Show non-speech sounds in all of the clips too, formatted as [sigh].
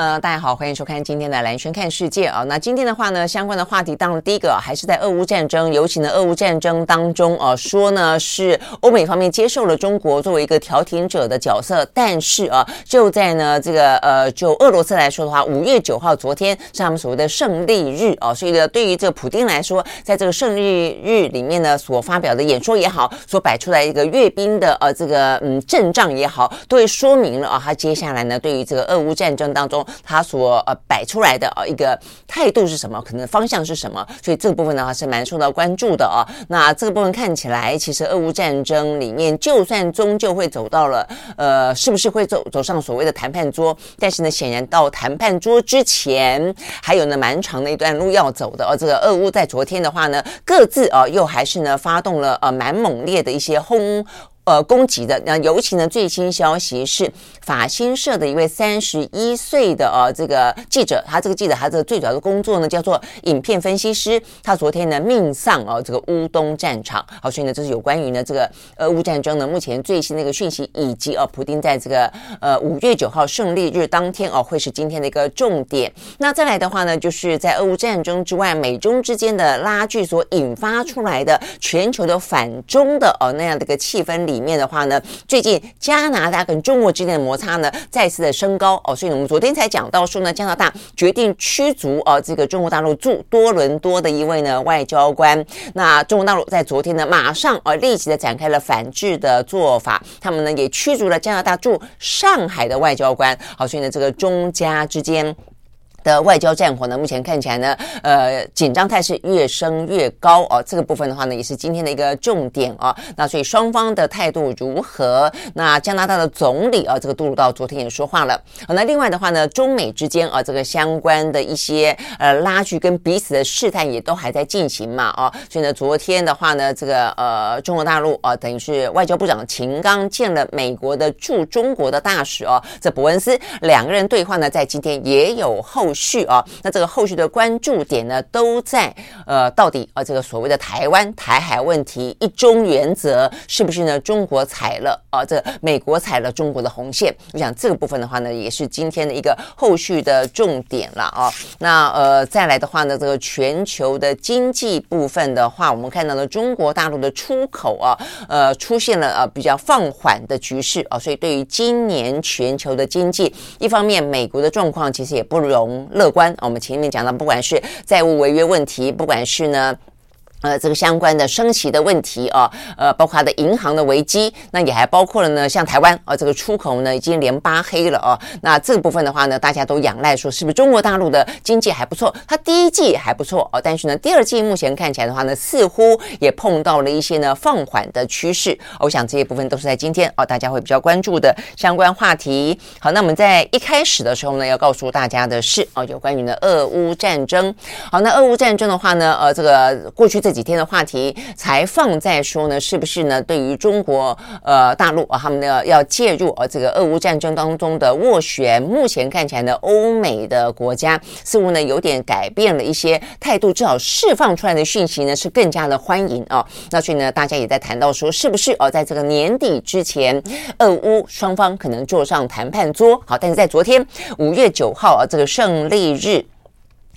呃，大家好，欢迎收看今天的蓝轩看世界啊。那今天的话呢，相关的话题当然第一个还是在俄乌战争，尤其呢，俄乌战争当中啊，说呢是欧美方面接受了中国作为一个调停者的角色，但是啊，就在呢这个呃，就俄罗斯来说的话，五月九号昨天是他们所谓的胜利日啊，所以呢，对于这个普丁来说，在这个胜利日里面呢，所发表的演说也好，所摆出来一个阅兵的呃这个嗯阵仗也好，都会说明了啊，他接下来呢，对于这个俄乌战争当中。他所呃摆出来的呃一个态度是什么？可能方向是什么？所以这个部分的话是蛮受到关注的啊。那这个部分看起来，其实俄乌战争里面，就算终究会走到了呃，是不是会走走上所谓的谈判桌？但是呢，显然到谈判桌之前，还有呢蛮长的一段路要走的。而这个俄乌在昨天的话呢，各自啊又还是呢发动了呃蛮猛烈的一些轰。呃，攻击的那尤其呢，最新消息是法新社的一位三十一岁的呃这个记者，他这个记者他这个最主要的工作呢叫做影片分析师，他昨天呢命丧哦这个乌东战场。好，所以呢这是有关于呢这个俄乌战争呢目前最新的一个讯息，以及哦普丁在这个呃五月九号胜利日当天哦会是今天的一个重点。那再来的话呢，就是在俄乌战争之外，美中之间的拉锯所引发出来的全球的反中的哦那样的一个气氛里。里面的话呢，最近加拿大跟中国之间的摩擦呢再次的升高哦，所以，我们昨天才讲到说呢，加拿大决定驱逐哦这个中国大陆驻多伦多的一位呢外交官。那中国大陆在昨天呢，马上呃立即的展开了反制的做法，他们呢也驱逐了加拿大驻上海的外交官。好，所以呢，这个中加之间。的外交战火呢，目前看起来呢，呃，紧张态势越升越高哦。这个部分的话呢，也是今天的一个重点哦。那所以双方的态度如何？那加拿大的总理啊，这个杜鲁道昨天也说话了。好，那另外的话呢，中美之间啊，这个相关的一些呃拉锯跟彼此的试探也都还在进行嘛，哦。所以呢，昨天的话呢，这个呃，中国大陆啊，等于是外交部长秦刚见了美国的驻中国的大使哦，这伯恩斯两个人对话呢，在今天也有后。后续啊，那这个后续的关注点呢，都在呃，到底啊，这个所谓的台湾台海问题一中原则是不是呢？中国踩了啊，这、美国踩了中国的红线。我想这个部分的话呢，也是今天的一个后续的重点了啊。那呃，再来的话呢，这个全球的经济部分的话，我们看到了中国大陆的出口啊，呃，出现了呃比较放缓的局势啊，所以对于今年全球的经济，一方面美国的状况其实也不容。乐观，我们前面讲到，不管是债务违约问题，不管是呢。呃，这个相关的升息的问题啊，呃，包括它的银行的危机，那也还包括了呢，像台湾啊，这个出口呢已经连八黑了啊。那这个部分的话呢，大家都仰赖说，是不是中国大陆的经济还不错？它第一季还不错哦，但是呢，第二季目前看起来的话呢，似乎也碰到了一些呢放缓的趋势。我想这些部分都是在今天哦，大家会比较关注的相关话题。好，那我们在一开始的时候呢，要告诉大家的是哦，有关于呢俄乌战争。好，那俄乌战争的话呢，呃，这个过去这。这几天的话题才放在说呢，是不是呢？对于中国呃大陆啊，他们呢要介入啊这个俄乌战争当中的斡旋，目前看起来呢，欧美的国家似乎呢有点改变了一些态度，至少释放出来的讯息呢是更加的欢迎啊。那所以呢，大家也在谈到说，是不是哦，在这个年底之前，俄乌双方可能坐上谈判桌？好，但是在昨天五月九号啊，这个胜利日。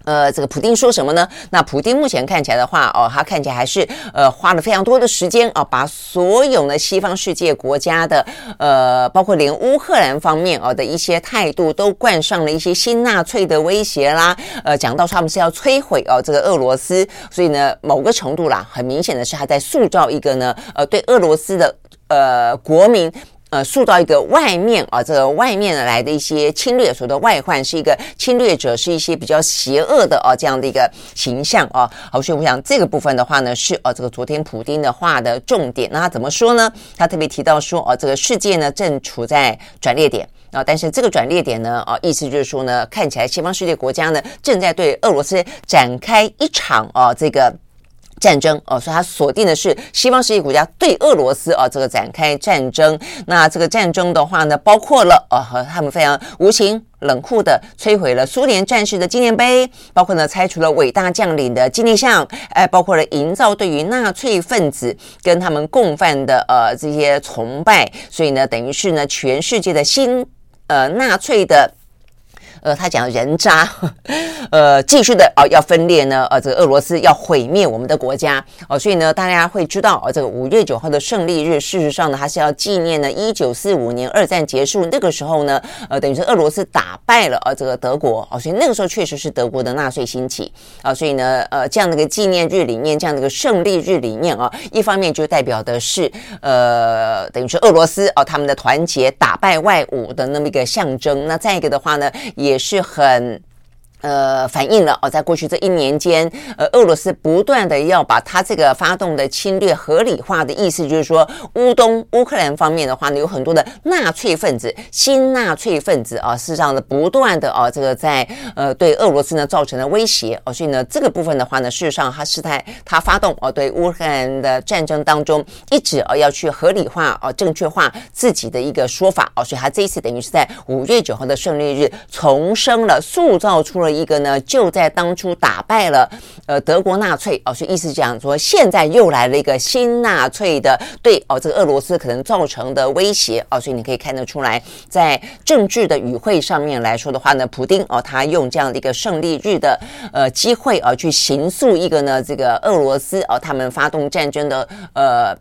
呃，这个普丁说什么呢？那普丁目前看起来的话，哦，他看起来还是呃花了非常多的时间啊、哦，把所有呢西方世界国家的呃，包括连乌克兰方面、哦、的一些态度，都冠上了一些新纳粹的威胁啦。呃，讲到他们是要摧毁哦这个俄罗斯，所以呢，某个程度啦，很明显的是他在塑造一个呢呃对俄罗斯的呃国民。呃，塑造一个外面啊，这个外面来的一些侵略，所谓的外患是一个侵略者，是一些比较邪恶的啊这样的一个形象啊。好，所以我想这个部分的话呢，是呃这个昨天普丁的话的重点。那他怎么说呢？他特别提到说，哦，这个世界呢正处在转捩点啊，但是这个转捩点呢，啊，意思就是说呢，看起来西方世界国家呢正在对俄罗斯展开一场啊这个。战争哦，所以他锁定的是西方世界国家对俄罗斯哦，这个展开战争。那这个战争的话呢，包括了哦和他们非常无情冷酷的摧毁了苏联战士的纪念碑，包括呢拆除了伟大将领的纪念像，哎，包括了营造对于纳粹分子跟他们共犯的呃这些崇拜。所以呢，等于是呢全世界的新呃纳粹的。呃，他讲人渣，[laughs] 呃，继续的哦，要分裂呢，呃，这个俄罗斯要毁灭我们的国家。哦，所以呢，大家会知道哦，这个五月九号的胜利日，事实上呢，它是要纪念呢一九四五年二战结束那个时候呢，呃，等于是俄罗斯打败了呃这个德国。哦，所以那个时候确实是德国的纳粹兴起。啊，所以呢，呃，这样的一个纪念日里面，这样的一个胜利日里面啊，一方面就代表的是呃，等于是俄罗斯哦他们的团结打败外侮的那么一个象征，那再一个的话呢，也。也是很。呃，反映了哦，在过去这一年间，呃，俄罗斯不断的要把他这个发动的侵略合理化的意思，就是说，乌东乌克兰方面的话呢，有很多的纳粹分子、新纳粹分子啊，事实上呢，不断的啊，这个在呃对俄罗斯呢造成了威胁哦，所以呢，这个部分的话呢，事实上他是在他发动哦对乌克兰的战争当中，一直啊要去合理化哦正确化自己的一个说法哦，所以他这一次等于是在五月九号的胜利日重生了，塑造出了。一个呢，就在当初打败了呃德国纳粹哦，所以意思讲说，现在又来了一个新纳粹的对哦，这个俄罗斯可能造成的威胁哦，所以你可以看得出来，在政治的语汇上面来说的话呢，普丁哦，他用这样的一个胜利日的呃机会啊，去刑诉一个呢这个俄罗斯哦，他们发动战争的呃。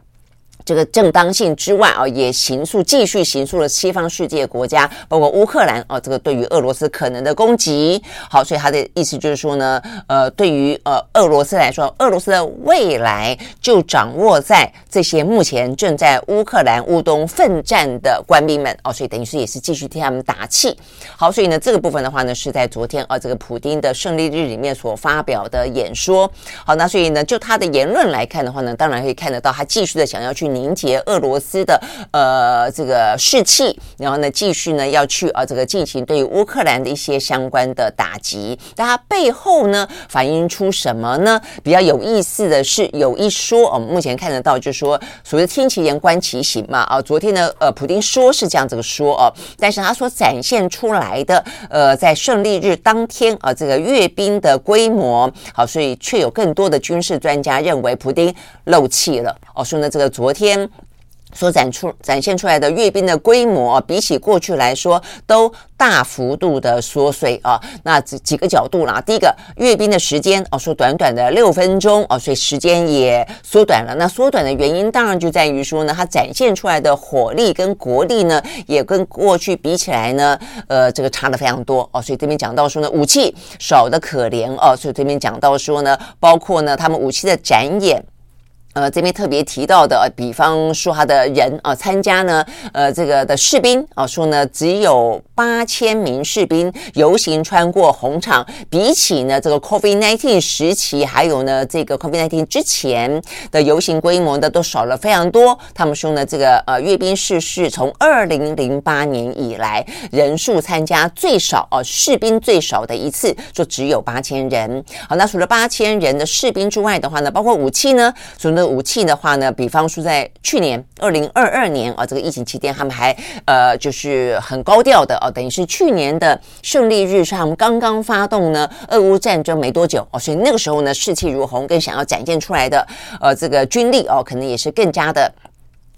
这个正当性之外啊，也形诉继续形诉了西方世界国家，包括乌克兰啊，这个对于俄罗斯可能的攻击。好，所以他的意思就是说呢，呃，对于呃俄罗斯来说，俄罗斯的未来就掌握在这些目前正在乌克兰乌东奋战的官兵们哦，所以等于是也是继续替他们打气。好，所以呢，这个部分的话呢，是在昨天啊，这个普丁的胜利日里面所发表的演说。好，那所以呢，就他的言论来看的话呢，当然可以看得到他继续的想要去。凝结俄罗斯的呃这个士气，然后呢继续呢要去啊这个进行对于乌克兰的一些相关的打击，但它背后呢反映出什么呢？比较有意思的是有一说，我们目前看得到就是说所谓的听其言观其行嘛啊，昨天呢呃普丁说是这样子说哦，但是他所展现出来的呃在胜利日当天啊这个阅兵的规模好，所以却有更多的军事专家认为普丁漏气了哦，说呢这个昨天。天所展出展现出来的阅兵的规模，比起过去来说，都大幅度的缩水啊。那几几个角度啦，第一个阅兵的时间哦，说短短的六分钟哦，所以时间也缩短了。那缩短的原因，当然就在于说呢，它展现出来的火力跟国力呢，也跟过去比起来呢，呃，这个差的非常多哦。所以这边讲到说呢，武器少的可怜哦。所以这边讲到说呢，包括呢，他们武器的展演。呃，这边特别提到的，比方说他的人啊，参加呢，呃，这个的士兵啊，说呢，只有八千名士兵游行穿过红场，比起呢这个 COVID-19 时期，还有呢这个 COVID-19 之前的游行规模呢，都少了非常多。他们说呢，这个呃阅兵式是从二零零八年以来人数参加最少哦，士兵最少的一次，就只有八千人。好，那除了八千人的士兵之外的话呢，包括武器呢，除了武器的话呢，比方说在去年二零二二年啊，这个疫情期间，他们还呃就是很高调的哦，等于是去年的胜利日上刚刚发动呢俄乌战争没多久哦，所以那个时候呢士气如虹，更想要展现出来的呃这个军力哦，可能也是更加的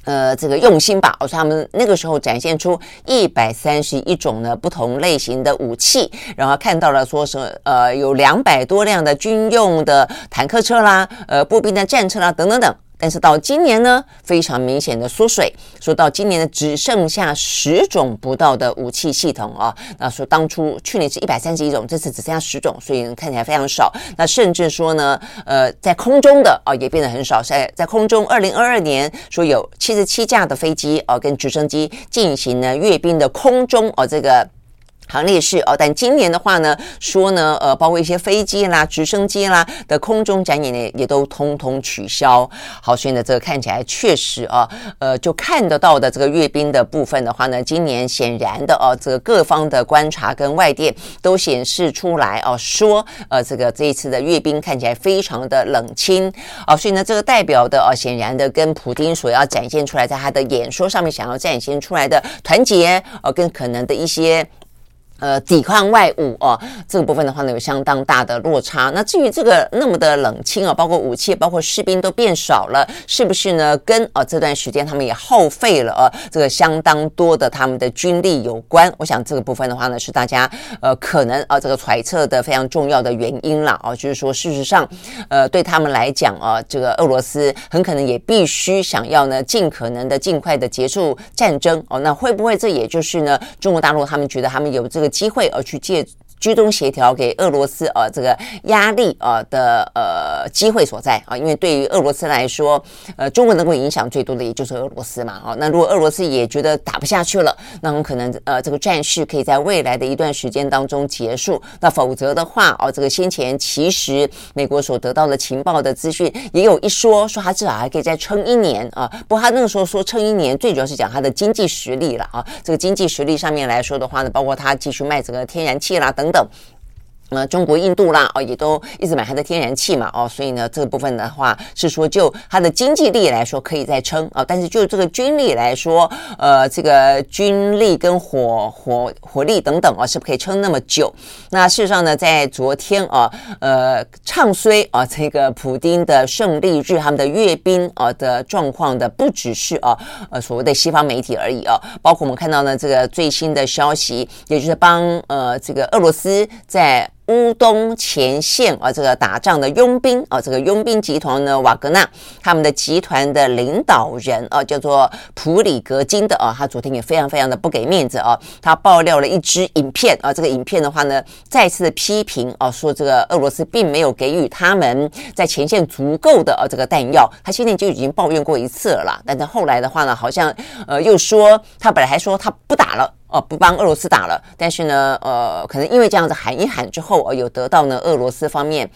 呃这个用心吧。我说他们那个时候展现出一百三十一种呢不同类型的武器，然后看到了说是呃有两百多辆的军用的坦克车啦，呃步兵的战车啦等等等。但是到今年呢，非常明显的缩水，说到今年呢，只剩下十种不到的武器系统啊。那说当初去年是一百三十一种，这次只剩下十种，所以看起来非常少。那甚至说呢，呃，在空中的啊也变得很少。在在空中，二零二二年说有七十七架的飞机啊跟直升机进行呢阅兵的空中啊这个。行列式哦，但今年的话呢，说呢，呃，包括一些飞机啦、直升机啦的空中展演呢，也都通通取消。好，所以呢，这个看起来确实啊，呃，就看得到的这个阅兵的部分的话呢，今年显然的哦，这个各方的观察跟外电都显示出来哦，说呃，这个这一次的阅兵看起来非常的冷清啊，所以呢，这个代表的哦，显然的跟普丁所要展现出来，在他的演说上面想要展现出来的团结哦，跟可能的一些。呃，抵抗外侮哦，这个部分的话呢，有相当大的落差。那至于这个那么的冷清啊，包括武器，包括士兵都变少了，是不是呢？跟啊这段时间他们也耗费了啊这个相当多的他们的军力有关。我想这个部分的话呢，是大家呃可能啊这个揣测的非常重要的原因了啊，就是说事实上，呃对他们来讲啊，这个俄罗斯很可能也必须想要呢尽可能的尽快的结束战争哦。那会不会这也就是呢中国大陆他们觉得他们有这个。机会而去借。居中协调给俄罗斯呃这个压力呃的呃机会所在啊，因为对于俄罗斯来说，呃中国能够影响最多的也就是俄罗斯嘛啊，那如果俄罗斯也觉得打不下去了，那很可能呃这个战事可以在未来的一段时间当中结束，那否则的话哦，这个先前其实美国所得到的情报的资讯也有一说，说他至少还可以再撑一年啊，不过他那个时候说撑一年，最主要是讲他的经济实力了啊，这个经济实力上面来说的话呢，包括他继续卖这个天然气啦等。no 呃，中国、印度啦，哦，也都一直买它的天然气嘛，哦，所以呢，这个部分的话是说，就它的经济力来说可以再撑啊，但是就这个军力来说，呃，这个军力跟火火火力等等啊，是不可以撑那么久？那事实上呢，在昨天啊，呃，唱衰啊，这个普丁的胜利日，他们的阅兵啊的状况的不只是啊，呃，所谓的西方媒体而已啊，包括我们看到呢，这个最新的消息，也就是帮呃这个俄罗斯在乌东前线啊，这个打仗的佣兵啊，这个佣兵集团呢，瓦格纳他们的集团的领导人啊，叫做普里格金的啊，他昨天也非常非常的不给面子啊，他爆料了一支影片啊，这个影片的话呢，再次批评啊，说这个俄罗斯并没有给予他们在前线足够的啊这个弹药，他现在就已经抱怨过一次了啦，但是后来的话呢，好像呃又说他本来还说他不打了。哦，不帮俄罗斯打了，但是呢，呃，可能因为这样子喊一喊之后，呃，有得到呢俄罗斯方面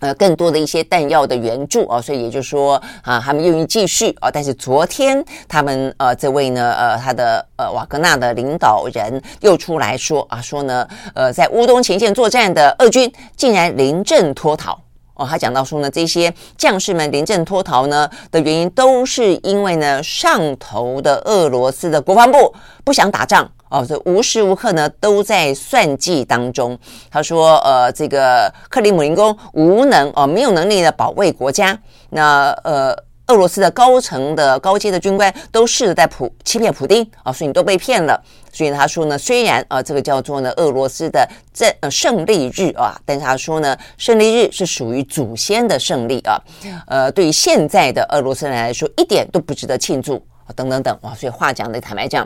呃更多的一些弹药的援助啊，所以也就是说啊，他们愿意继续啊，但是昨天他们呃这位呢呃他的呃瓦格纳的领导人又出来说啊，说呢呃在乌东前线作战的俄军竟然临阵脱逃。哦，他讲到说呢，这些将士们临阵脱逃呢的原因，都是因为呢上头的俄罗斯的国防部不想打仗哦，这无时无刻呢都在算计当中。他说，呃，这个克里姆林宫无能哦，没有能力的保卫国家。那呃。俄罗斯的高层的高阶的军官都试着在普欺骗普丁啊，所以你都被骗了。所以他说呢，虽然啊这个叫做呢俄罗斯的这呃胜利日啊，但是他说呢胜利日是属于祖先的胜利啊，呃对于现在的俄罗斯人来说一点都不值得庆祝啊等等等哇，所以话讲的坦白讲。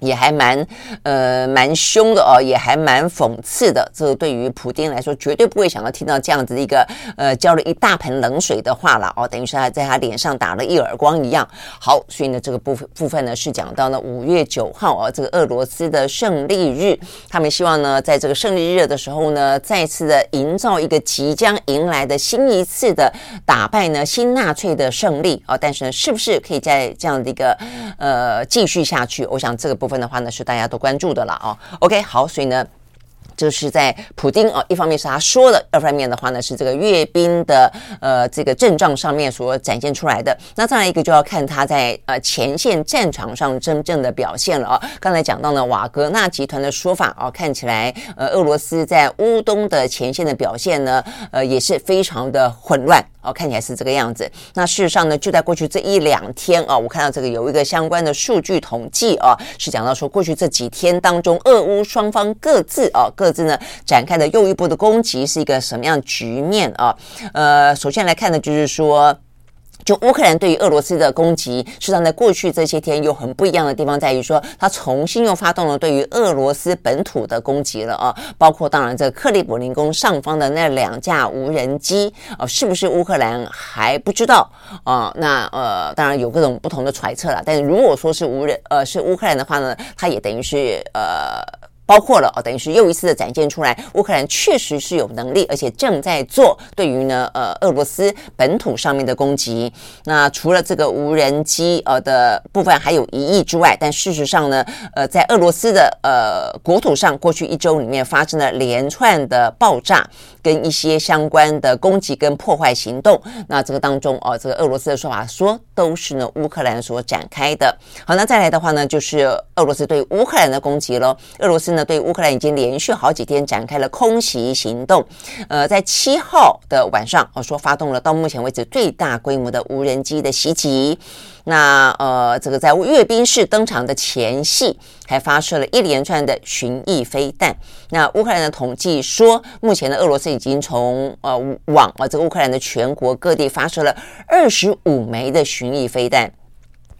也还蛮呃蛮凶的哦，也还蛮讽刺的。这对于普丁来说，绝对不会想要听到这样子一个呃浇了一大盆冷水的话了哦，等于是他在他脸上打了一耳光一样。好，所以呢，这个部分部分呢是讲到了五月九号啊，这个俄罗斯的胜利日，他们希望呢在这个胜利日的时候呢，再次的营造一个即将迎来的新一次的打败呢新纳粹的胜利啊。但是呢，是不是可以在这样的一个呃继续下去？我想这个部分。的话呢，是大家都关注的了啊。OK，好，所以呢。就是在普丁啊，一方面是他说的，二方面的话呢是这个阅兵的呃这个阵仗上面所展现出来的。那再来一个就要看他在呃前线战场上真正的表现了啊。刚才讲到呢瓦格纳集团的说法啊，看起来呃俄罗斯在乌东的前线的表现呢呃也是非常的混乱哦，看起来是这个样子。那事实上呢就在过去这一两天啊，我看到这个有一个相关的数据统计啊，是讲到说过去这几天当中，俄乌双方各自啊各。各自呢展开的又一波的攻击是一个什么样局面啊？呃，首先来看呢，就是说，就乌克兰对于俄罗斯的攻击，实际上在过去这些天有很不一样的地方，在于说，他重新又发动了对于俄罗斯本土的攻击了啊，包括当然这克里姆林宫上方的那两架无人机啊，是不是乌克兰还不知道啊？那呃，当然有各种不同的揣测了，但是如果说是无人呃是乌克兰的话呢，他也等于是呃。包括了哦，等于是又一次的展现出来，乌克兰确实是有能力，而且正在做对于呢呃俄罗斯本土上面的攻击。那除了这个无人机呃的部分还有疑义之外，但事实上呢，呃，在俄罗斯的呃国土上，过去一周里面发生了连串的爆炸跟一些相关的攻击跟破坏行动。那这个当中哦，这个俄罗斯的说法说都是呢乌克兰所展开的。好，那再来的话呢，就是俄罗斯对乌克兰的攻击喽。俄罗斯呢对乌克兰已经连续好几天展开了空袭行动。呃，在七号的晚上，哦说发动了到目前为止最大规模的无人机的袭击。那呃，这个在阅兵式登场的前夕，还发射了一连串的巡弋飞弹。那乌克兰的统计说，目前的俄罗斯已经从呃往呃这个乌克兰的全国各地发射了二十五枚的巡弋飞弹。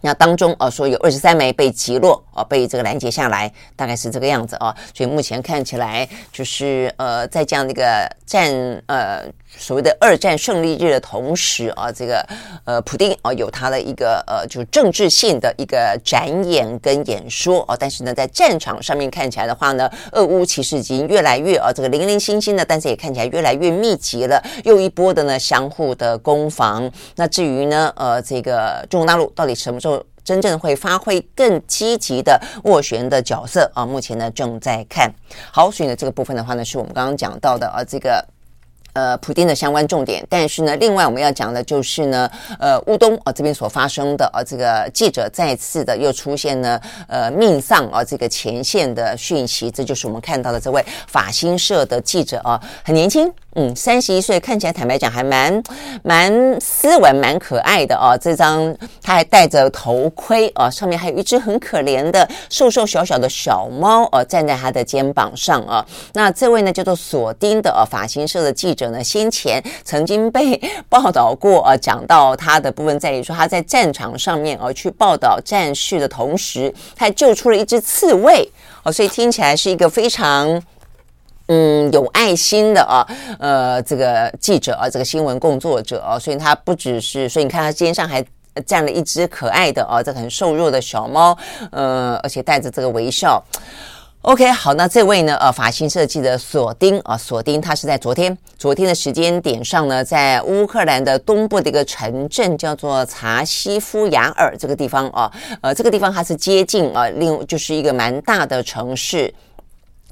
那当中啊说有二十三枚被击落，啊被这个拦截下来，大概是这个样子啊。所以目前看起来就是呃在这样的一个战呃。所谓的二战胜利日的同时啊，这个呃，普丁啊有他的一个呃，就是政治性的一个展演跟演说啊，但是呢，在战场上面看起来的话呢，俄乌其实已经越来越啊，这个零零星星的，但是也看起来越来越密集了，又一波的呢相互的攻防。那至于呢，呃，这个中国大陆到底什么时候真正会发挥更积极的斡旋的角色啊？目前呢正在看好，所以呢这个部分的话呢，是我们刚刚讲到的啊，这个。呃，普丁的相关重点，但是呢，另外我们要讲的就是呢，呃，乌东啊、呃、这边所发生的啊、呃，这个记者再次的又出现呢，呃，命丧啊、呃、这个前线的讯息，这就是我们看到的这位法新社的记者啊，很年轻。嗯，三十一岁，看起来坦白讲还蛮蛮斯文、蛮可爱的哦。这张他还戴着头盔哦，上面还有一只很可怜的瘦瘦小小的小猫哦，站在他的肩膀上啊、哦。那这位呢叫做索丁的哦，法新社的记者呢，先前曾经被报道过啊，讲到他的部分在于说他在战场上面哦去报道战事的同时，他救出了一只刺猬哦，所以听起来是一个非常。嗯，有爱心的啊，呃，这个记者啊，这个新闻工作者啊，所以他不只是，所以你看他肩上还站了一只可爱的啊，这个很瘦弱的小猫，呃，而且带着这个微笑。OK，好，那这位呢，呃，法新社记者索丁啊，索丁他是在昨天，昨天的时间点上呢，在乌克兰的东部的一个城镇叫做查西夫亚尔这个地方啊，呃，这个地方它是接近啊，另就是一个蛮大的城市。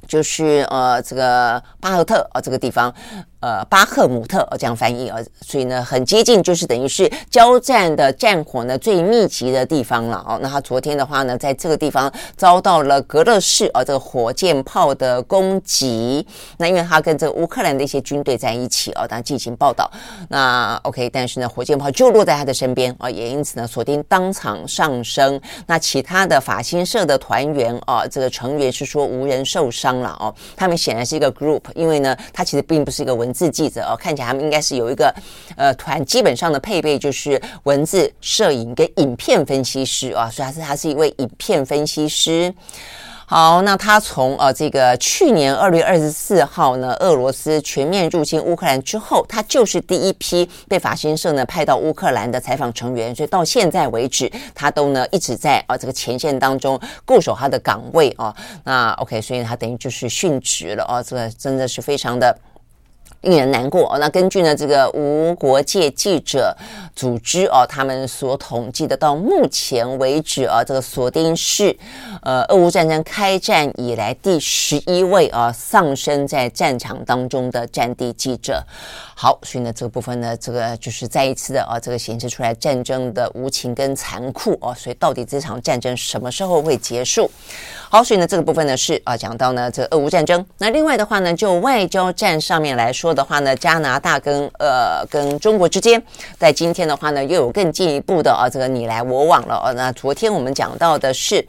就是呃，这个巴赫特啊，这个地方。呃，巴赫姆特这样翻译啊，所以呢，很接近，就是等于是交战的战火呢最密集的地方了哦。那他昨天的话呢，在这个地方遭到了格勒式啊这个火箭炮的攻击。那因为他跟这个乌克兰的一些军队在一起啊，当进行报道。那 OK，但是呢，火箭炮就落在他的身边啊，也因此呢，锁定当场上升。那其他的法新社的团员啊，这个成员是说无人受伤了哦。他们显然是一个 group，因为呢，他其实并不是一个文。字记者哦，看起来他们应该是有一个呃团，基本上的配备就是文字、摄影跟影片分析师啊，所以他是他是一位影片分析师。好，那他从呃这个去年二月二十四号呢，俄罗斯全面入侵乌克兰之后，他就是第一批被法新社呢派到乌克兰的采访成员，所以到现在为止，他都呢一直在啊这个前线当中固守他的岗位啊。那 OK，所以他等于就是殉职了啊，这个真的是非常的。令人难过哦。那根据呢这个无国界记者组织哦，他们所统计的，到目前为止啊，这个锁定是呃俄乌战争开战以来第十一位啊丧生在战场当中的战地记者。好，所以呢这个部分呢，这个就是再一次的啊，这个显示出来战争的无情跟残酷哦。所以到底这场战争什么时候会结束？好，所以呢这个部分呢是啊讲到呢这个俄乌战争。那另外的话呢，就外交战上面来说。的话呢，加拿大跟呃跟中国之间，在今天的话呢，又有更进一步的啊，这个你来我往了。那昨天我们讲到的是。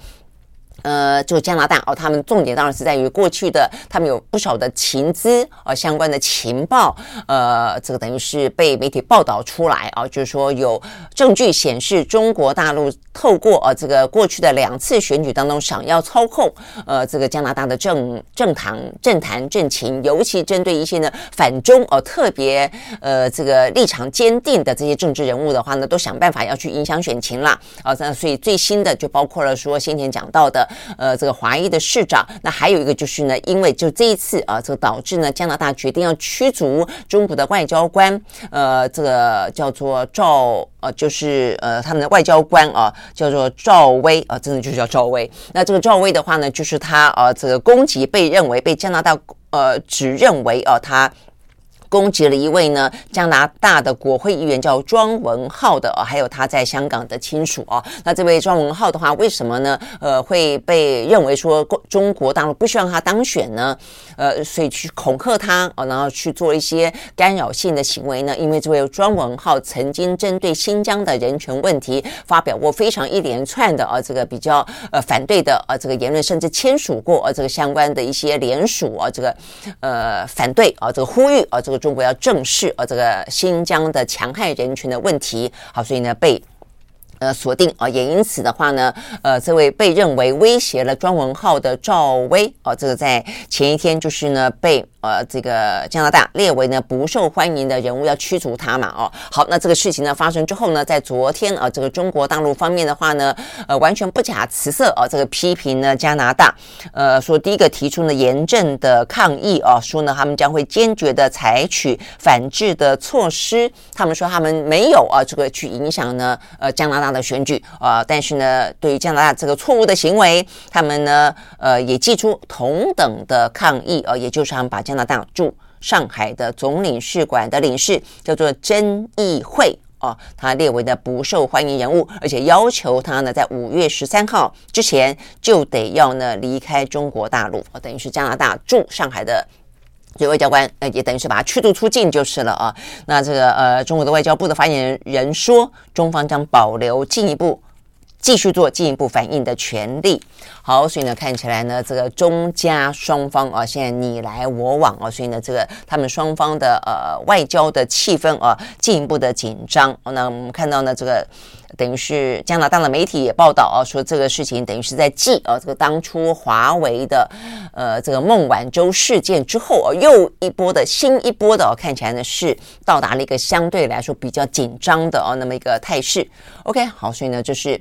呃，就加拿大哦，他们重点当然是在于过去的，他们有不少的情资、呃，相关的情报，呃，这个等于是被媒体报道出来啊，就是说有证据显示中国大陆透过呃这个过去的两次选举当中，想要操控呃这个加拿大的政政坛政坛政情，尤其针对一些呢反中哦、呃、特别呃这个立场坚定的这些政治人物的话呢，都想办法要去影响选情啦啊，那所以最新的就包括了说先前讲到的。呃这个华裔的市长。那还有一个就是呢，因为就这一次啊，这个导致呢加拿大决定要驱逐中国的外交官，呃，这个叫做赵呃，就是呃他们的外交官啊，叫做赵薇啊，真的就叫赵薇。那这个赵薇的话呢，就是他啊这个攻击被认为被加拿大呃指认为啊他。攻击了一位呢加拿大的国会议员叫庄文浩的哦，还有他在香港的亲属啊。那这位庄文浩的话，为什么呢？呃，会被认为说中国大陆不希望他当选呢？呃，所以去恐吓他啊，然后去做一些干扰性的行为呢？因为这位庄文浩曾经针对新疆的人权问题发表过非常一连串的啊这个比较呃反对的啊这个言论，甚至签署过啊这个相关的一些联署啊这个呃反对啊这个呼吁啊这个。中国要正视呃这个新疆的强害人群的问题，好，所以呢被呃锁定啊，也因此的话呢，呃，这位被认为威胁了庄文浩的赵薇啊，这个在前一天就是呢被。呃，这个加拿大列为呢不受欢迎的人物，要驱逐他嘛？哦，好，那这个事情呢发生之后呢，在昨天啊，这个中国大陆方面的话呢，呃，完全不假辞色啊，这个批评呢加拿大，呃，说第一个提出呢严正的抗议啊，说呢他们将会坚决的采取反制的措施。他们说他们没有啊这个去影响呢呃加拿大的选举啊，但是呢对于加拿大这个错误的行为，他们呢呃也寄出同等的抗议啊，也就是他们把加加拿大驻上海的总领事馆的领事叫做曾义惠哦，他列为的不受欢迎人物，而且要求他呢在五月十三号之前就得要呢离开中国大陆哦，等于是加拿大驻上海的这外交官，呃，也等于是把他驱逐出境就是了啊。那这个呃，中国的外交部的发言人说，中方将保留进一步。继续做进一步反应的权利。好，所以呢，看起来呢，这个中加双方啊，现在你来我往啊，所以呢，这个他们双方的呃外交的气氛啊，进一步的紧张。那我们看到呢，这个等于是加拿大的媒体也报道啊，说这个事情等于是在继啊这个当初华为的呃这个孟晚舟事件之后啊，又一波的新一波的啊，看起来呢是到达了一个相对来说比较紧张的啊那么一个态势。OK，好，所以呢，就是。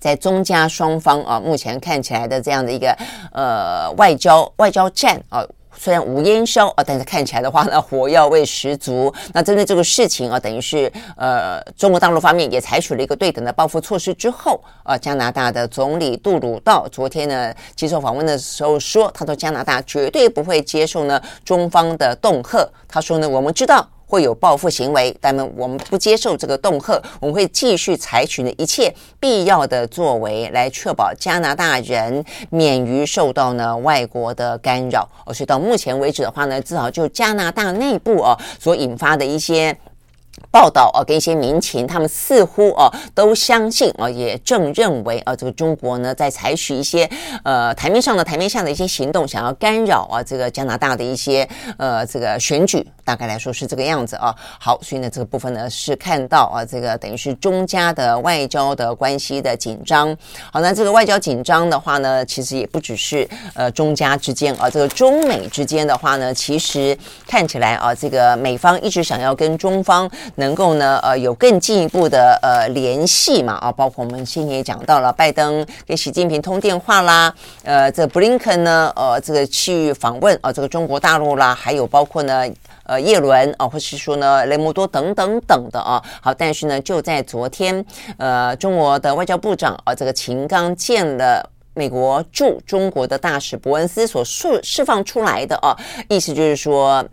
在中加双方啊，目前看起来的这样的一个呃外交外交战啊，虽然无烟硝啊，但是看起来的话呢，火药味十足。那针对这个事情啊，等于是呃中国大陆方面也采取了一个对等的报复措施之后啊，加拿大的总理杜鲁道昨天呢接受访问的时候说，他说加拿大绝对不会接受呢中方的恫吓。他说呢，我们知道。会有报复行为，但们我们不接受这个恫吓，我们会继续采取呢一切必要的作为，来确保加拿大人免于受到呢外国的干扰。所以到目前为止的话呢，至少就加拿大内部哦所引发的一些。报道啊，跟一些民情，他们似乎啊都相信啊，也正认为啊，这个中国呢在采取一些呃台面上的台面下的一些行动，想要干扰啊这个加拿大的一些呃这个选举，大概来说是这个样子啊。好，所以呢这个部分呢是看到啊这个等于是中加的外交的关系的紧张。好，那这个外交紧张的话呢，其实也不只是呃中加之间啊，这个中美之间的话呢，其实看起来啊，这个美方一直想要跟中方。能够呢，呃，有更进一步的呃联系嘛啊，包括我们先前也讲到了，拜登跟习近平通电话啦，呃，这布林肯呢，呃，这个去访问啊，这个中国大陆啦，还有包括呢，呃，叶伦啊，或是说呢，雷蒙多等等等的啊，好，但是呢，就在昨天，呃，中国的外交部长啊，这个秦刚见了美国驻中国的大使伯恩斯所释释放出来的啊，意思就是说。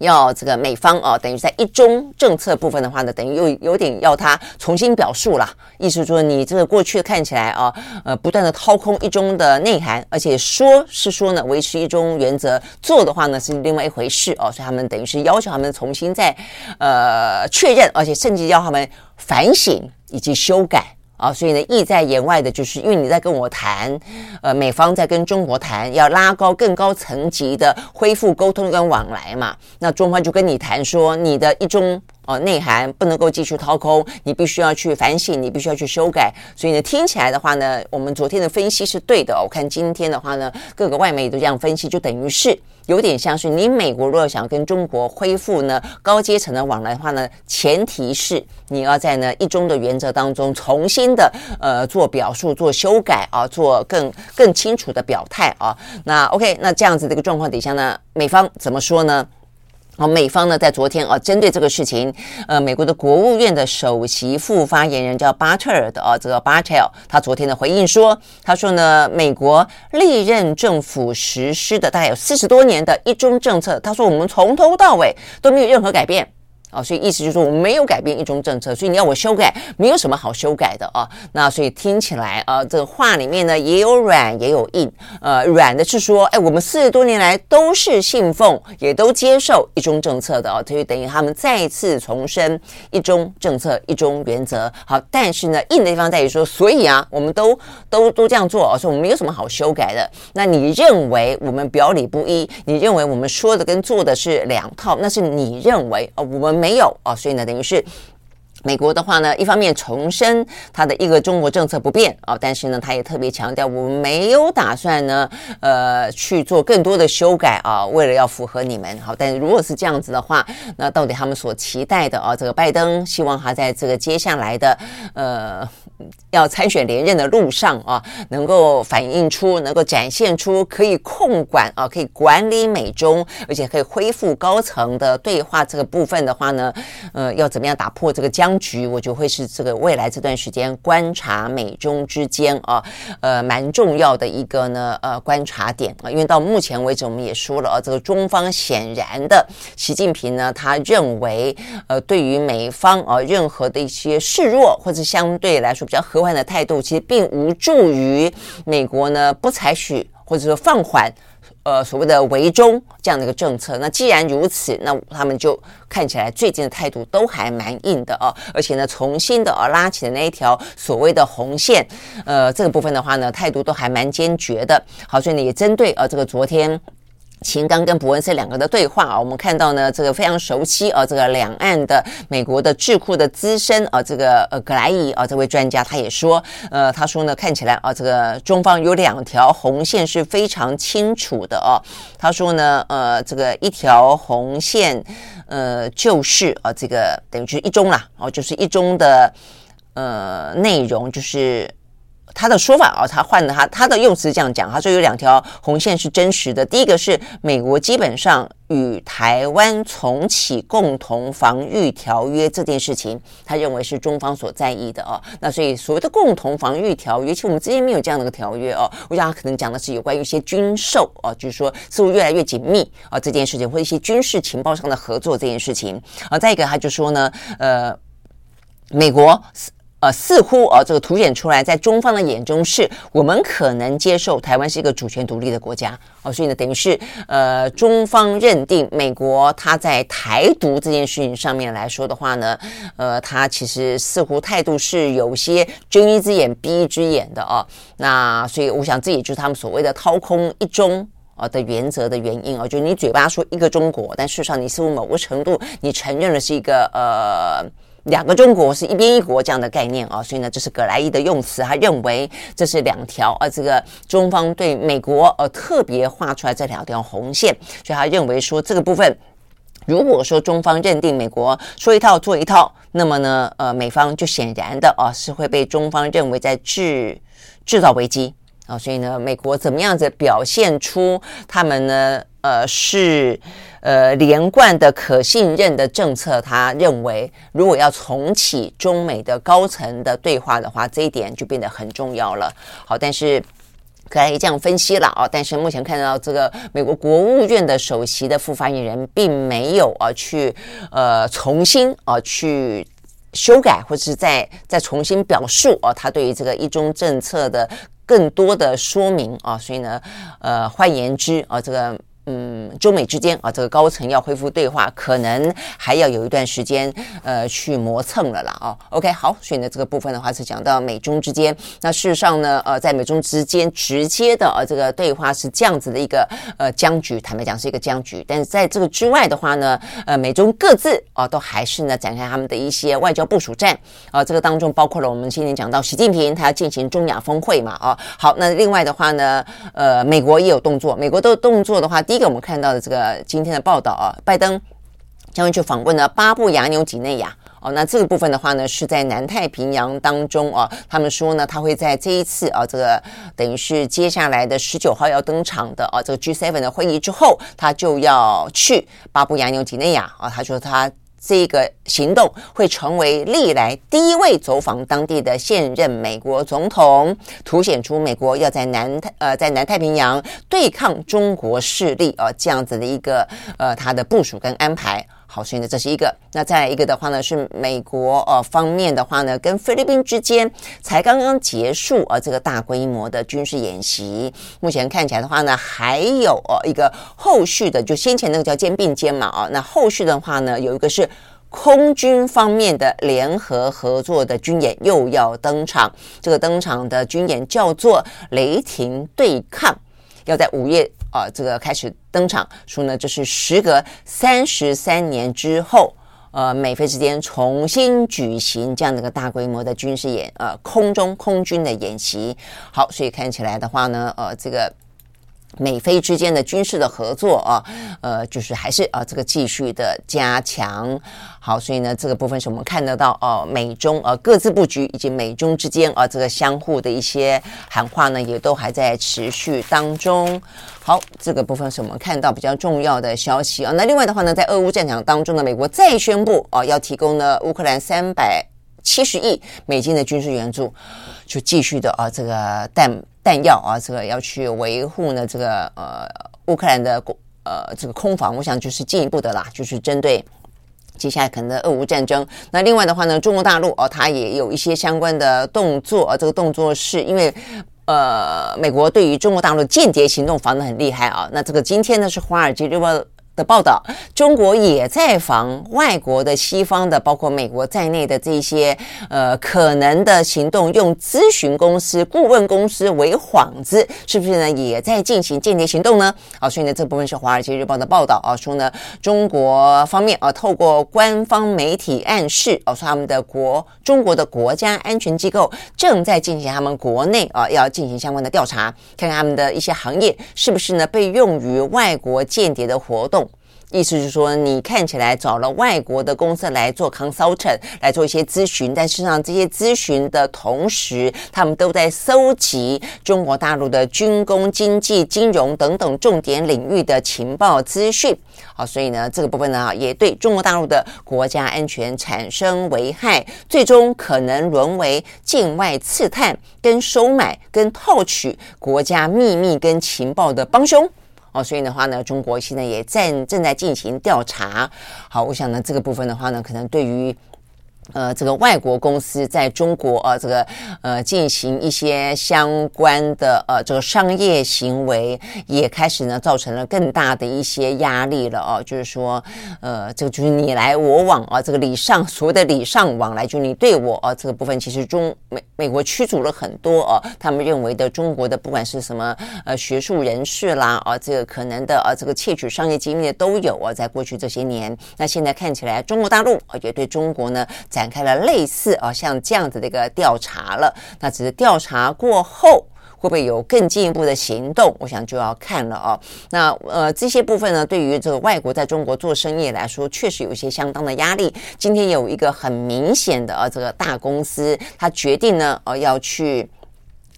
要这个美方啊，等于在一中政策部分的话呢，等于又有点要他重新表述了，意思说你这个过去看起来啊，呃，不断的掏空一中的内涵，而且说是说呢，维持一中原则，做的话呢是另外一回事哦，所以他们等于是要求他们重新再呃确认，而且甚至要他们反省以及修改。啊，所以呢，意在言外的就是，因为你在跟我谈，呃，美方在跟中国谈，要拉高更高层级的恢复沟通跟往来嘛。那中方就跟你谈说，你的一中哦，内涵不能够继续掏空，你必须要去反省，你必须要去修改。所以呢，听起来的话呢，我们昨天的分析是对的。我看今天的话呢，各个外媒都这样分析，就等于是有点像是你美国如果想跟中国恢复呢高阶层的往来的话呢，前提是你要在呢一中的原则当中重新的呃做表述、做修改啊，做更更清楚的表态啊。那 OK，那这样子的一个状况底下呢，美方怎么说呢？好，美方呢在昨天啊，针对这个事情，呃，美国的国务院的首席副发言人叫巴特尔的啊，这个巴特尔，他昨天的回应说，他说呢，美国历任政府实施的大概有四十多年的一中政策，他说我们从头到尾都没有任何改变。啊，所以意思就是说我没有改变一中政策，所以你要我修改，没有什么好修改的啊。那所以听起来啊，这个话里面呢也有软也有硬。呃，软的是说，哎，我们四十多年来都是信奉，也都接受一中政策的啊，所以等于他们再次重申一中政策、一中原则。好，但是呢，硬的地方在于说，所以啊，我们都都都这样做啊，所以我们没有什么好修改的。那你认为我们表里不一？你认为我们说的跟做的是两套？那是你认为啊，我们。没有啊，所以呢，等于是。美国的话呢，一方面重申它的一个中国政策不变啊，但是呢，他也特别强调，我们没有打算呢，呃，去做更多的修改啊，为了要符合你们。好，但是如果是这样子的话，那到底他们所期待的啊，这个拜登希望他在这个接下来的呃要参选连任的路上啊，能够反映出，能够展现出可以控管啊，可以管理美中，而且可以恢复高层的对话这个部分的话呢，呃，要怎么样打破这个僵局，我就会是这个未来这段时间观察美中之间啊，呃，蛮重要的一个呢，呃，观察点啊。因为到目前为止，我们也说了啊，这个中方显然的，习近平呢，他认为，呃，对于美方啊，任何的一些示弱或者相对来说比较和缓的态度，其实并无助于美国呢不采取或者说放缓。呃，所谓的围中这样的一个政策，那既然如此，那他们就看起来最近的态度都还蛮硬的哦，而且呢，重新的啊拉起的那一条所谓的红线，呃，这个部分的话呢，态度都还蛮坚决的。好，所以呢，也针对呃这个昨天。秦刚跟伯恩斯两个的对话啊，我们看到呢，这个非常熟悉啊，这个两岸的美国的智库的资深啊，这个呃格莱伊啊，这位专家他也说，呃，他说呢，看起来啊，这个中方有两条红线是非常清楚的哦。他说呢，呃，这个一条红线，呃，就是啊，这个等于就是一中啦，哦，就是一中的呃内容就是。他的说法啊，他换了他他的用词这样讲，他说有两条红线是真实的。第一个是美国基本上与台湾重启共同防御条约这件事情，他认为是中方所在意的哦。那所以所谓的共同防御条约，其实我们之间没有这样的一个条约哦。我想他可能讲的是有关于一些军售哦，就是说似乎越来越紧密啊这件事情，或者一些军事情报上的合作这件事情啊。再一个，他就说呢，呃，美国。呃，似乎呃，这个凸显出来，在中方的眼中是，我们可能接受台湾是一个主权独立的国家哦，所以呢，等于是呃，中方认定美国他在台独这件事情上面来说的话呢，呃，他其实似乎态度是有些睁一只眼闭一只眼的哦。那所以我想，这也就是他们所谓的掏空一中啊的原则的原因哦，就是你嘴巴说一个中国，但事实上你似乎某个程度你承认的是一个呃。两个中国是一边一国这样的概念啊，所以呢，这是葛莱伊的用词，他认为这是两条啊，这个中方对美国呃特别画出来这两条红线，所以他认为说这个部分，如果说中方认定美国说一套做一套，那么呢，呃，美方就显然的啊是会被中方认为在制制造危机啊，所以呢，美国怎么样子表现出他们呢？呃，是呃连贯的、可信任的政策。他认为，如果要重启中美的高层的对话的话，这一点就变得很重要了。好，但是可以这样分析了啊。但是目前看到这个美国国务院的首席的副发言人，并没有啊去呃重新啊去修改，或是再再重新表述啊他对于这个一中政策的更多的说明啊。所以呢，呃，换言之啊，这个。嗯，中美之间啊，这个高层要恢复对话，可能还要有一段时间呃去磨蹭了啦哦。OK，好，所以呢，这个部分的话是讲到美中之间。那事实上呢，呃，在美中之间直接的呃这个对话是这样子的一个呃僵局，坦白讲是一个僵局。但是在这个之外的话呢，呃，美中各自啊、都还是呢展开他们的一些外交部署战啊、这个当中包括了我们今天讲到习近平他要进行中亚峰会嘛啊、好，那另外的话呢，呃，美国也有动作。美国的动作的话，第一个我们看到的这个今天的报道啊，拜登将会去访问呢巴布亚纽几内亚。哦，那这个部分的话呢，是在南太平洋当中啊，他们说呢，他会在这一次啊，这个等于是接下来的十九号要登场的啊，这个 G7 的会议之后，他就要去巴布亚纽几内亚啊。他说他这个行动会成为历来第一位走访当地的现任美国总统，凸显出美国要在南太呃在南太平洋对抗中国势力啊这样子的一个呃他的部署跟安排。好，所以呢，这是一个。那再来一个的话呢，是美国呃方面的话呢，跟菲律宾之间才刚刚结束啊，这个大规模的军事演习。目前看起来的话呢，还有呃一个后续的，就先前那个叫肩并肩嘛啊。那后续的话呢，有一个是空军方面的联合合作的军演又要登场。这个登场的军演叫做雷霆对抗，要在五月。啊，这个开始登场，说呢，这是时隔三十三年之后，呃，美菲之间重新举行这样的一个大规模的军事演，呃，空中空军的演习。好，所以看起来的话呢，呃，这个。美菲之间的军事的合作啊，呃，就是还是啊，这个继续的加强。好，所以呢，这个部分是我们看得到哦，美中呃各自布局，以及美中之间啊，这个相互的一些喊话呢，也都还在持续当中。好，这个部分是我们看到比较重要的消息啊。那另外的话呢，在俄乌战场当中呢，美国再宣布啊，要提供呢乌克兰三百七十亿美金的军事援助，就继续的啊，这个弹。弹药啊，这个要去维护呢，这个呃乌克兰的呃这个空防，我想就是进一步的啦，就是针对接下来可能的俄乌战争。那另外的话呢，中国大陆哦，它也有一些相关的动作啊，这个动作是因为呃美国对于中国大陆间谍行动防得很厉害啊。那这个今天呢是《华尔街日报》的报道，中国也在防外国的西方的，包括美国在内的这些呃可能的行动，用咨询公司、顾问公司为幌子，是不是呢？也在进行间谍行动呢？啊，所以呢，这部分是《华尔街日报》的报道啊，说呢，中国方面啊，透过官方媒体暗示，啊，说他们的国中国的国家安全机构正在进行他们国内啊要进行相关的调查，看看他们的一些行业是不是呢被用于外国间谍的活动。意思是说，你看起来找了外国的公司来做 consultant，来做一些咨询，但事实上这些咨询的同时，他们都在搜集中国大陆的军工、经济、金融等等重点领域的情报资讯。好，所以呢，这个部分呢，也对中国大陆的国家安全产生危害，最终可能沦为境外刺探、跟收买、跟套取国家秘密跟情报的帮凶。哦，所以的话呢，中国现在也正正在进行调查。好，我想呢，这个部分的话呢，可能对于。呃，这个外国公司在中国呃，这个呃进行一些相关的呃这个商业行为，也开始呢造成了更大的一些压力了哦。就是说，呃，这个就是你来我往啊，这个礼尚所谓的礼尚往来，就你对我啊，这个部分其实中美美国驱逐了很多啊，他们认为的中国的不管是什么呃学术人士啦啊，这个可能的啊这个窃取商业机密的都有啊，在过去这些年，那现在看起来中国大陆啊也对中国呢在展开了类似啊，像这样子的一个调查了，那只是调查过后会不会有更进一步的行动，我想就要看了哦。那呃这些部分呢，对于这个外国在中国做生意来说，确实有一些相当的压力。今天有一个很明显的啊，这个大公司，他决定呢，呃要去。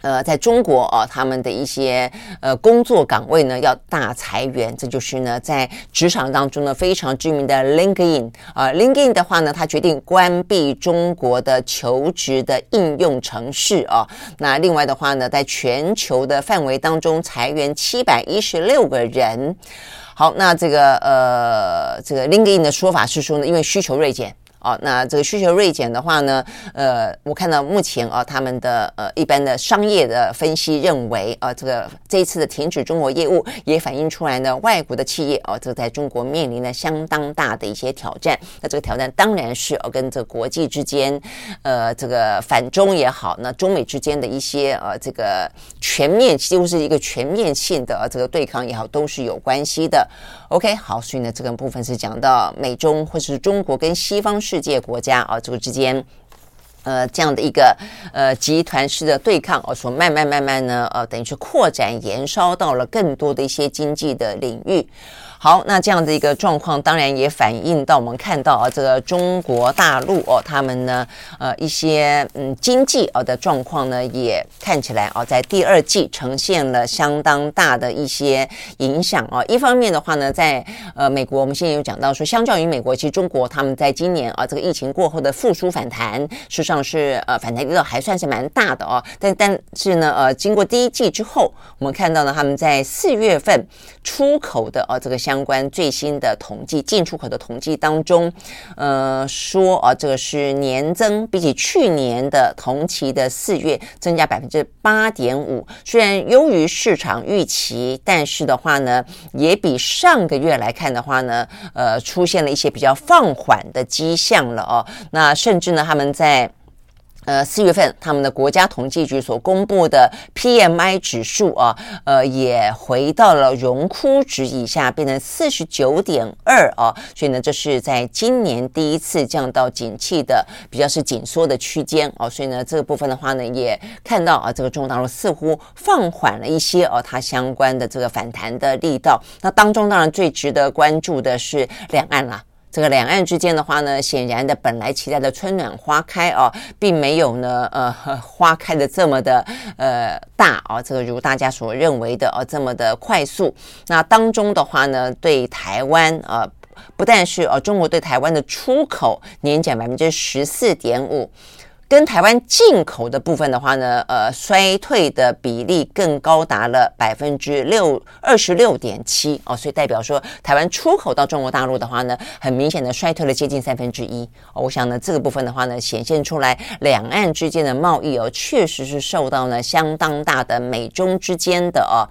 呃，在中国啊，他们的一些呃工作岗位呢要大裁员，这就是呢在职场当中呢非常知名的 LinkedIn 啊，LinkedIn 的话呢，他决定关闭中国的求职的应用程序啊。那另外的话呢，在全球的范围当中裁员七百一十六个人。好，那这个呃这个 LinkedIn 的说法是说呢，因为需求锐减。哦，那这个需求锐减的话呢，呃，我看到目前啊，他们的呃一般的商业的分析认为啊，这个这一次的停止中国业务也反映出来呢，外国的企业哦，这在中国面临了相当大的一些挑战。那这个挑战当然是哦跟这国际之间，呃，这个反中也好，那中美之间的一些呃这个全面几乎是一个全面性的这个对抗也好，都是有关系的。OK，好，所以呢，这个部分是讲到美中或是中国跟西方世界国家啊这个之间，呃，这样的一个呃集团式的对抗哦，说慢慢慢慢呢，呃，等于是扩展延烧到了更多的一些经济的领域。好，那这样的一个状况，当然也反映到我们看到啊，这个中国大陆哦，他们呢，呃，一些嗯经济啊的状况呢，也看起来啊，在第二季呈现了相当大的一些影响啊。一方面的话呢，在呃美国，我们现在有讲到说，相较于美国，其实中国他们在今年啊，这个疫情过后的复苏反弹，事实上是呃反弹力度还算是蛮大的哦。但但是呢，呃，经过第一季之后，我们看到呢，他们在四月份出口的哦这个相相关最新的统计，进出口的统计当中，呃，说啊，这个是年增，比起去年的同期的四月增加百分之八点五。虽然优于市场预期，但是的话呢，也比上个月来看的话呢，呃，出现了一些比较放缓的迹象了哦。那甚至呢，他们在。呃，四月份他们的国家统计局所公布的 PMI 指数啊，呃，也回到了荣枯值以下，变成四十九点二啊，所以呢，这是在今年第一次降到景气的比较是紧缩的区间哦，所以呢，这个部分的话呢，也看到啊，这个中国大陆似乎放缓了一些哦，它相关的这个反弹的力道。那当中当然最值得关注的是两岸啦。这个两岸之间的话呢，显然的，本来期待的春暖花开啊，并没有呢，呃，花开的这么的呃大啊，这个如大家所认为的啊，这么的快速。那当中的话呢，对台湾啊，不但是呃中国对台湾的出口年减百分之十四点五。跟台湾进口的部分的话呢，呃，衰退的比例更高达了百分之六二十六点七哦，所以代表说台湾出口到中国大陆的话呢，很明显的衰退了接近三分之一。我想呢，这个部分的话呢，显现出来两岸之间的贸易哦，确实是受到呢相当大的美中之间的哦。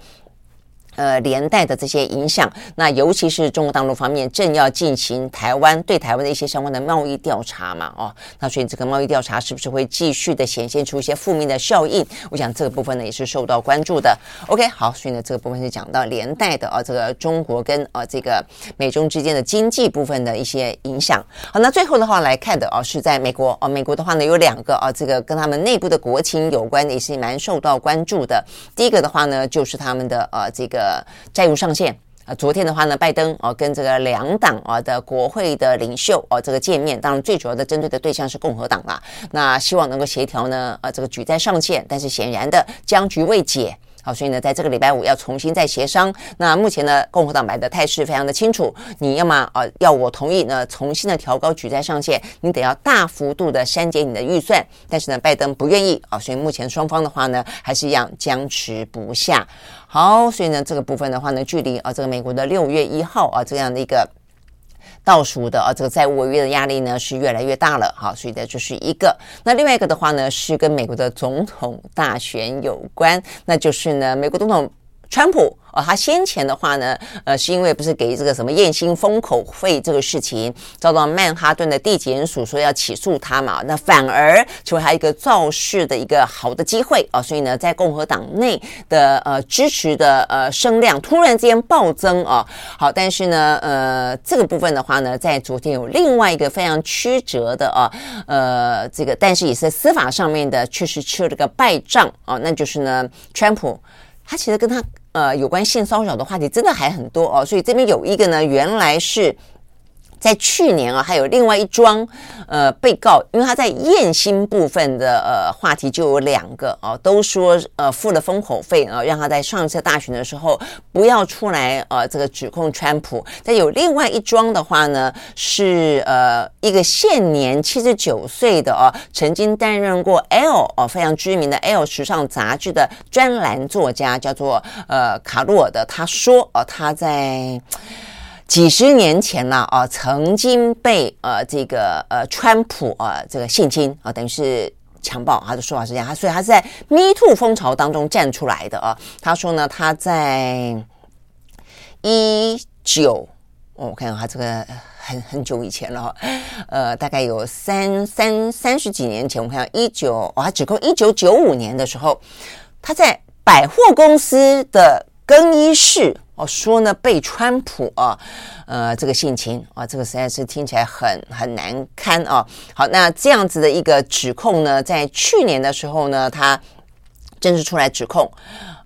呃，连带的这些影响，那尤其是中国大陆方面正要进行台湾对台湾的一些相关的贸易调查嘛，哦，那所以这个贸易调查是不是会继续的显现出一些负面的效应？我想这个部分呢也是受到关注的。OK，好，所以呢这个部分是讲到连带的啊，这个中国跟啊这个美中之间的经济部分的一些影响。好，那最后的话来看的啊，是在美国啊，美国的话呢有两个啊，这个跟他们内部的国情有关的也是蛮受到关注的。第一个的话呢就是他们的呃这个。呃，债务上限啊，昨天的话呢，拜登啊跟这个两党啊的国会的领袖啊这个见面，当然最主要的针对的对象是共和党啦。那希望能够协调呢，呃这个举债上限，但是显然的僵局未解。好，所以呢，在这个礼拜五要重新再协商。那目前呢，共和党摆的态势非常的清楚，你要么啊要我同意呢，重新的调高举债上限，你得要大幅度的删减你的预算。但是呢，拜登不愿意啊，所以目前双方的话呢，还是一样僵持不下。好，所以呢，这个部分的话呢，距离啊这个美国的六月一号啊这样的一个。倒数的啊，这个债务违约的压力呢是越来越大了，好，所以呢就是一个。那另外一个的话呢，是跟美国的总统大选有关，那就是呢，美国总统川普。哦，他先前的话呢，呃，是因为不是给这个什么艳星封口费这个事情，遭到曼哈顿的地检署说要起诉他嘛，那反而成为他一个造势的一个好的机会啊，所以呢，在共和党内的呃支持的呃声量突然之间暴增啊，好，但是呢，呃，这个部分的话呢，在昨天有另外一个非常曲折的啊，呃，这个但是也是司法上面的，确实吃了个败仗啊，那就是呢，川普他其实跟他。呃，有关性骚扰的话题真的还很多哦，所以这边有一个呢，原来是。在去年啊，还有另外一桩呃被告，因为他在验薪部分的呃话题就有两个哦，都说呃付了封口费啊，让他在上一次大选的时候不要出来呃这个指控川普。但有另外一桩的话呢，是呃一个现年七十九岁的哦，曾经担任过 L 哦非常知名的 L 时尚杂志的专栏作家，叫做呃卡洛尔的，他说哦他在。几十年前了啊，曾经被呃这个呃川普啊这个性侵啊，等于是强暴，他的说法是这样，他所以他是在 Me Too 风潮当中站出来的啊。他说呢，他在一九，我看到他这个很很久以前了，呃，大概有三三三十几年前，我看到一九，哦，他指控一九九五年的时候，他在百货公司的更衣室。说呢被川普啊，呃，这个性情啊，这个实在是听起来很很难堪啊。好，那这样子的一个指控呢，在去年的时候呢，他正式出来指控。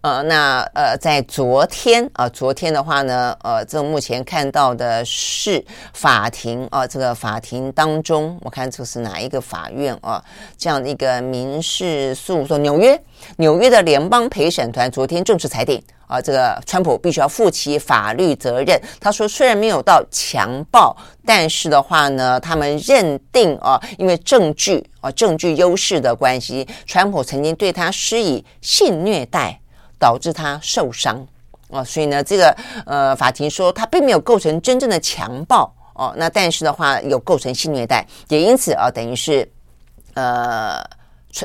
呃，那呃，在昨天啊，昨天的话呢，呃，这目前看到的是法庭啊、呃，这个法庭当中，我看这是哪一个法院啊？这样的一个民事诉讼，纽约纽约的联邦陪审团昨天正式裁定啊、这个川普必须要负起法律责任。他说，虽然没有到强暴，但是的话呢，他们认定啊、因为证据啊、证据优势的关系，川普曾经对他施以性虐待。导致他受伤哦，所以呢，这个呃，法庭说他并没有构成真正的强暴哦，那但是的话有构成性虐待，也因此啊，等于是呃，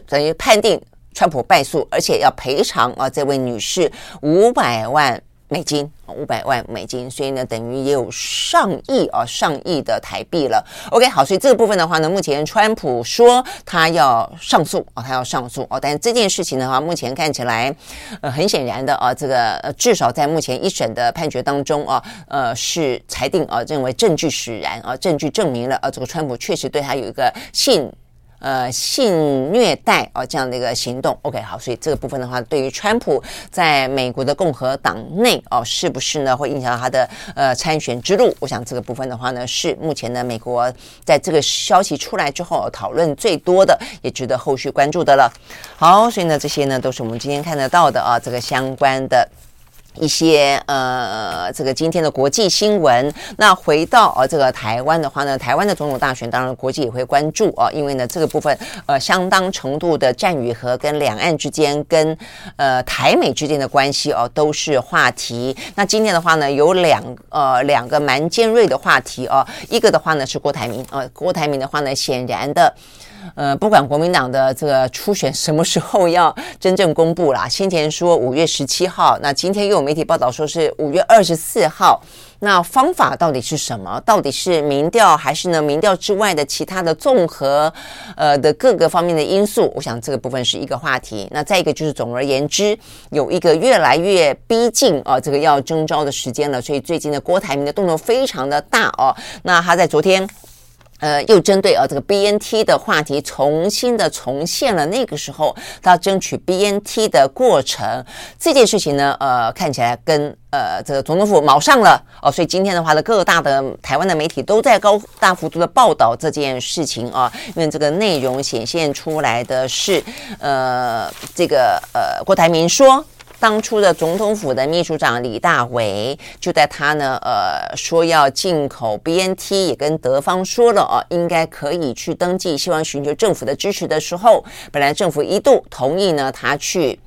等于判定川普败诉，而且要赔偿啊这位女士五百万。美金五百万美金，所以呢，等于也有上亿啊，上亿的台币了。OK，好，所以这个部分的话呢，目前川普说他要上诉哦，他要上诉哦，但是这件事情的话，目前看起来，呃，很显然的啊，这个呃，至少在目前一审的判决当中啊，呃，是裁定啊，认为证据使然啊，证据证明了啊，这个川普确实对他有一个性。呃，性虐待哦，这样的一个行动，OK，好，所以这个部分的话，对于川普在美国的共和党内哦，是不是呢会影响到他的呃参选之路？我想这个部分的话呢，是目前呢美国在这个消息出来之后讨论最多的，也值得后续关注的了。好，所以呢，这些呢都是我们今天看得到的啊，这个相关的。一些呃，这个今天的国际新闻。那回到呃这个台湾的话呢，台湾的总统大选，当然国际也会关注啊，因为呢这个部分呃相当程度的战与和跟两岸之间跟呃台美之间的关系哦都是话题。那今天的话呢，有两呃两个蛮尖锐的话题哦，一个的话呢是郭台铭呃，郭台铭的话呢，显然的。呃，不管国民党的这个初选什么时候要真正公布啦，先前说五月十七号，那今天又有媒体报道说是五月二十四号，那方法到底是什么？到底是民调还是呢民调之外的其他的综合呃的各个方面的因素？我想这个部分是一个话题。那再一个就是总而言之，有一个越来越逼近啊、这个要征召的时间了，所以最近的郭台铭的动作非常的大哦。那他在昨天。呃，又针对呃这个 BNT 的话题，重新的重现了那个时候他争取 BNT 的过程这件事情呢，呃，看起来跟呃这个总统府卯上了哦，所以今天的话呢，各大的台湾的媒体都在高大幅度的报道这件事情啊，因为这个内容显现出来的是，呃，这个呃郭台铭说。当初的总统府的秘书长李大为就在他呢，呃，说要进口 BNT，也跟德方说了哦，应该可以去登记，希望寻求政府的支持的时候，本来政府一度同意呢，他去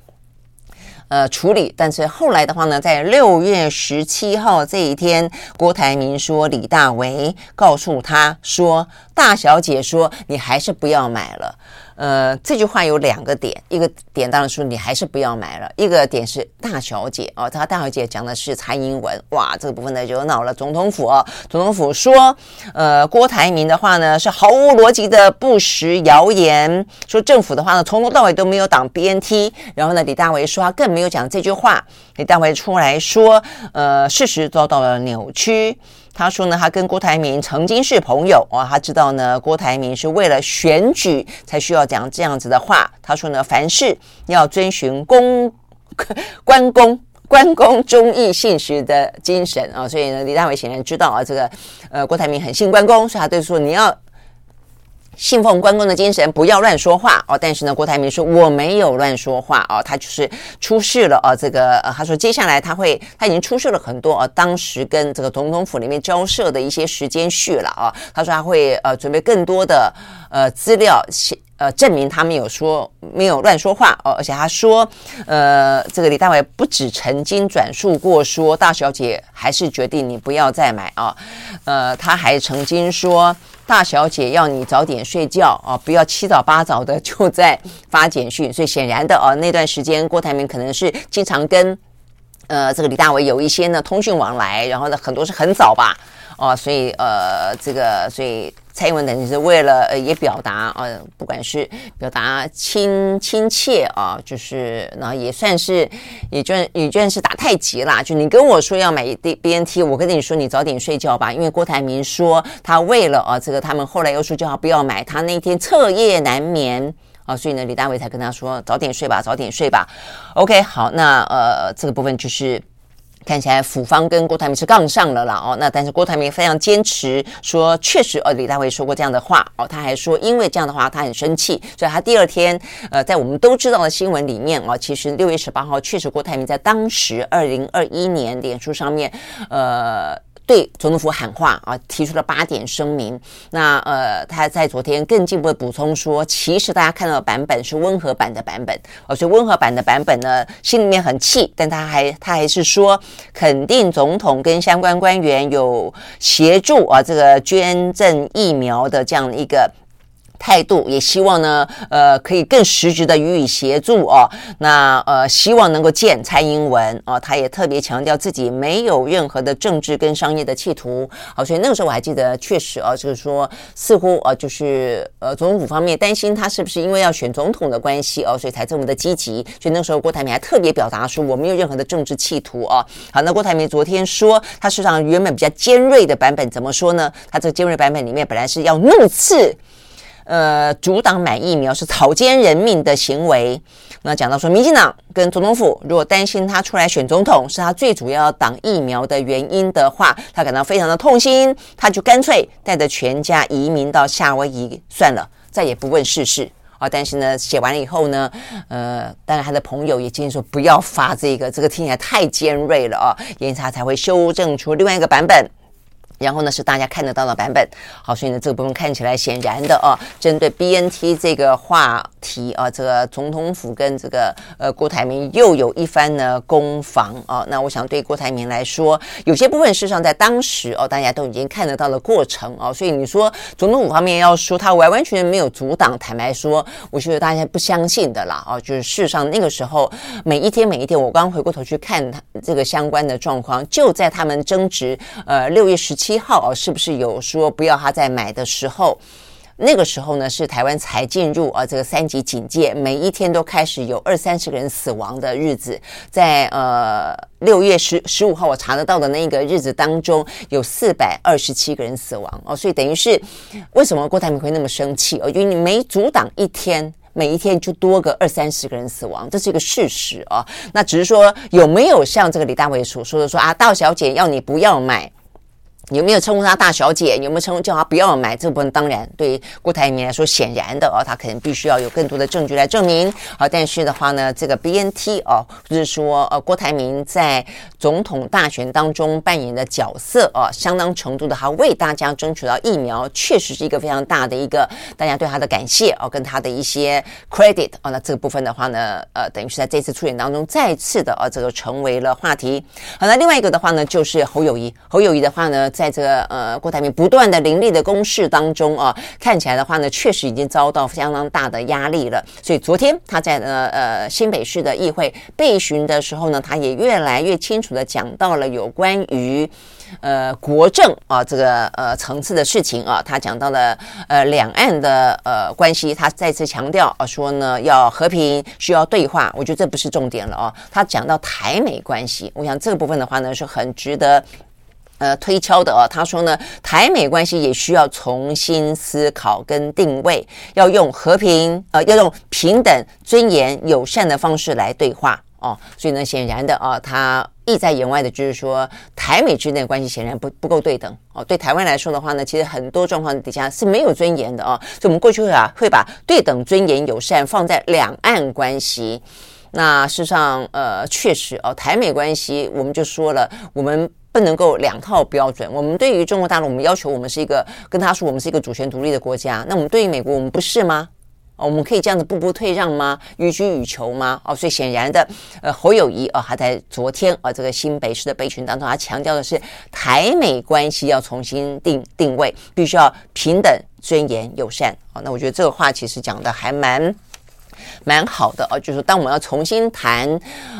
呃处理，但是后来的话呢，在六月十七号这一天，郭台铭说李大为告诉他说，大小姐说你还是不要买了。呃，这句话有两个点，一个点当然说你还是不要买了，一个点是大小姐哦，他大小姐讲的是蔡英文，哇，这个部分呢惹恼了总统府哦，总统府说，呃，郭台铭的话呢是毫无逻辑的不实谣言，说政府的话呢从头到尾都没有挡 BNT，然后呢李大为说他更没有讲这句话，李大为出来说，呃，事实遭到了扭曲。他说呢，他跟郭台铭曾经是朋友哦，他知道呢，郭台铭是为了选举才需要讲这样子的话。他说呢，凡事要遵循公 [laughs] 关公关公忠义信实的精神啊，所以呢，李大伟显然知道啊，这个呃，郭台铭很信关公，所以他就说你要。信奉关公的精神，不要乱说话哦。但是呢，郭台铭说我没有乱说话哦，他就是出示了哦，这个呃，他说接下来他会，他已经出示了很多哦，当时跟这个总统府里面交涉的一些时间序了啊。他说他会呃准备更多的呃资料，呃，证明他没有说没有乱说话哦，而且他说，呃，这个李大伟不止曾经转述过说，大小姐还是决定你不要再买啊，呃，他还曾经说，大小姐要你早点睡觉啊，不要七早八早的就在发简讯，所以显然的哦，那段时间郭台铭可能是经常跟呃这个李大为有一些呢通讯往来，然后呢很多是很早吧，哦，所以呃这个所以。蔡英文等于是为了呃也表达呃，不管是表达亲亲切啊，就是然后也算是也就也算是打太极啦。就你跟我说要买 BNT，我跟你说你早点睡觉吧，因为郭台铭说他为了啊这个他们后来又说叫他不要买，他那天彻夜难眠啊，所以呢李大伟才跟他说早点睡吧，早点睡吧。OK，好，那呃这个部分就是。看起来府方跟郭台铭是杠上了啦哦，那但是郭台铭非常坚持说，确实呃李大为说过这样的话哦，他还说因为这样的话他很生气，所以他第二天呃在我们都知道的新闻里面哦，其实六月十八号确实郭台铭在当时二零二一年脸书上面呃。对总统府喊话啊，提出了八点声明。那呃，他在昨天更进一步的补充说，其实大家看到的版本是温和版的版本。哦，所以温和版的版本呢，心里面很气，但他还他还是说肯定总统跟相关官员有协助啊，这个捐赠疫苗的这样一个。态度也希望呢，呃，可以更实质的予以协助哦。那呃，希望能够见蔡英文哦。他也特别强调自己没有任何的政治跟商业的企图。好，所以那个时候我还记得，确实啊，就是说似乎啊，就是呃，总统府方面担心他是不是因为要选总统的关系哦，所以才这么的积极。所以那个时候郭台铭还特别表达说，我没有任何的政治企图哦。好，那郭台铭昨天说，他实际上原本比较尖锐的版本怎么说呢？他这个尖锐版本里面本来是要怒斥。呃，阻挡买疫苗是草菅人命的行为。那讲到说，民进党跟总统府如果担心他出来选总统是他最主要挡疫苗的原因的话，他感到非常的痛心，他就干脆带着全家移民到夏威夷算了，再也不问世事啊。但是呢，写完了以后呢，呃，当然他的朋友也建议说不要发这个，这个听起来太尖锐了啊，因此他才会修正出另外一个版本。然后呢，是大家看得到的版本。好，所以呢，这个部分看起来显然的啊，针对 BNT 这个话题啊，这个总统府跟这个呃郭台铭又有一番呢攻防啊。那我想对郭台铭来说，有些部分事实上在当时哦，大家都已经看得到了过程啊。所以你说总统府方面要说他完完全全没有阻挡，坦白说，我觉得大家不相信的啦啊。就是事实上那个时候每一天每一天，我刚回过头去看他这个相关的状况，就在他们争执呃六月十七。七号啊，是不是有说不要他再买的时候？那个时候呢，是台湾才进入啊这个三级警戒，每一天都开始有二三十个人死亡的日子。在呃六月十十五号我查得到的那个日子当中，有四百二十七个人死亡哦，所以等于是为什么郭台铭会那么生气哦？因为你没阻挡一天，每一天就多个二三十个人死亡，这是一个事实啊。那只是说有没有像这个李大伟所说的说啊，大小姐要你不要买。有没有称呼她大小姐？有没有称呼叫她不要买？这部分当然对于郭台铭来说，显然的哦，他可能必须要有更多的证据来证明。好，但是的话呢，这个 BNT 哦，就是说呃，郭台铭在总统大选当中扮演的角色哦，相当程度的他为大家争取到疫苗，确实是一个非常大的一个大家对他的感谢哦，跟他的一些 credit 哦。那这个部分的话呢，呃，等于是在这次出演当中再次的呃、这个成为了话题。好，那另外一个的话呢，就是侯友谊。侯友谊的话呢。在这个呃郭台铭不断的凌厉的攻势当中啊，看起来的话呢，确实已经遭到相当大的压力了。所以昨天他在呃呃新北市的议会备询的时候呢，他也越来越清楚的讲到了有关于呃国政啊这个呃层次的事情啊，他讲到了呃两岸的呃关系，他再次强调啊说呢要和平需要对话，我觉得这不是重点了啊。他讲到台美关系，我想这个部分的话呢是很值得。呃，推敲的哦，他说呢，台美关系也需要重新思考跟定位，要用和平呃，要用平等、尊严、友善的方式来对话哦。所以呢，显然的啊，他意在言外的就是说，台美之间的关系显然不不够对等哦。对台湾来说的话呢，其实很多状况底下是没有尊严的哦。所以我们过去啊，会把对等、尊严、友善放在两岸关系。那事实上，呃，确实哦，台美关系我们就说了，我们。不能够两套标准。我们对于中国大陆，我们要求我们是一个跟他说我们是一个主权独立的国家。那我们对于美国，我们不是吗？哦我们可以这样子步步退让吗？予取予求吗？哦，所以显然的，呃，侯友谊啊，他在昨天啊这个新北市的备询当中，他强调的是台美关系要重新定定位，必须要平等、尊严、友善。哦，那我觉得这个话其实讲的还蛮蛮好的哦，就是当我们要重新谈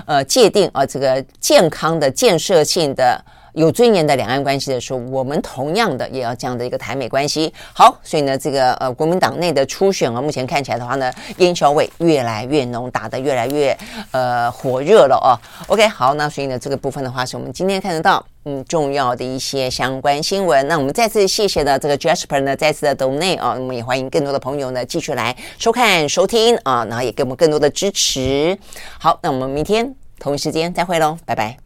呃界定啊这个健康的建设性的。有尊严的两岸关系的时候，我们同样的也要这样的一个台美关系。好，所以呢，这个呃国民党内的初选啊，目前看起来的话呢，烟硝味越来越浓，打得越来越呃火热了哦。OK，好，那所以呢，这个部分的话是我们今天看得到嗯重要的一些相关新闻。那我们再次谢谢的这个 Jasper 呢，再次的 donate 啊，我们也欢迎更多的朋友呢继续来收看收听啊，然后也给我们更多的支持。好，那我们明天同一时间再会喽，拜拜。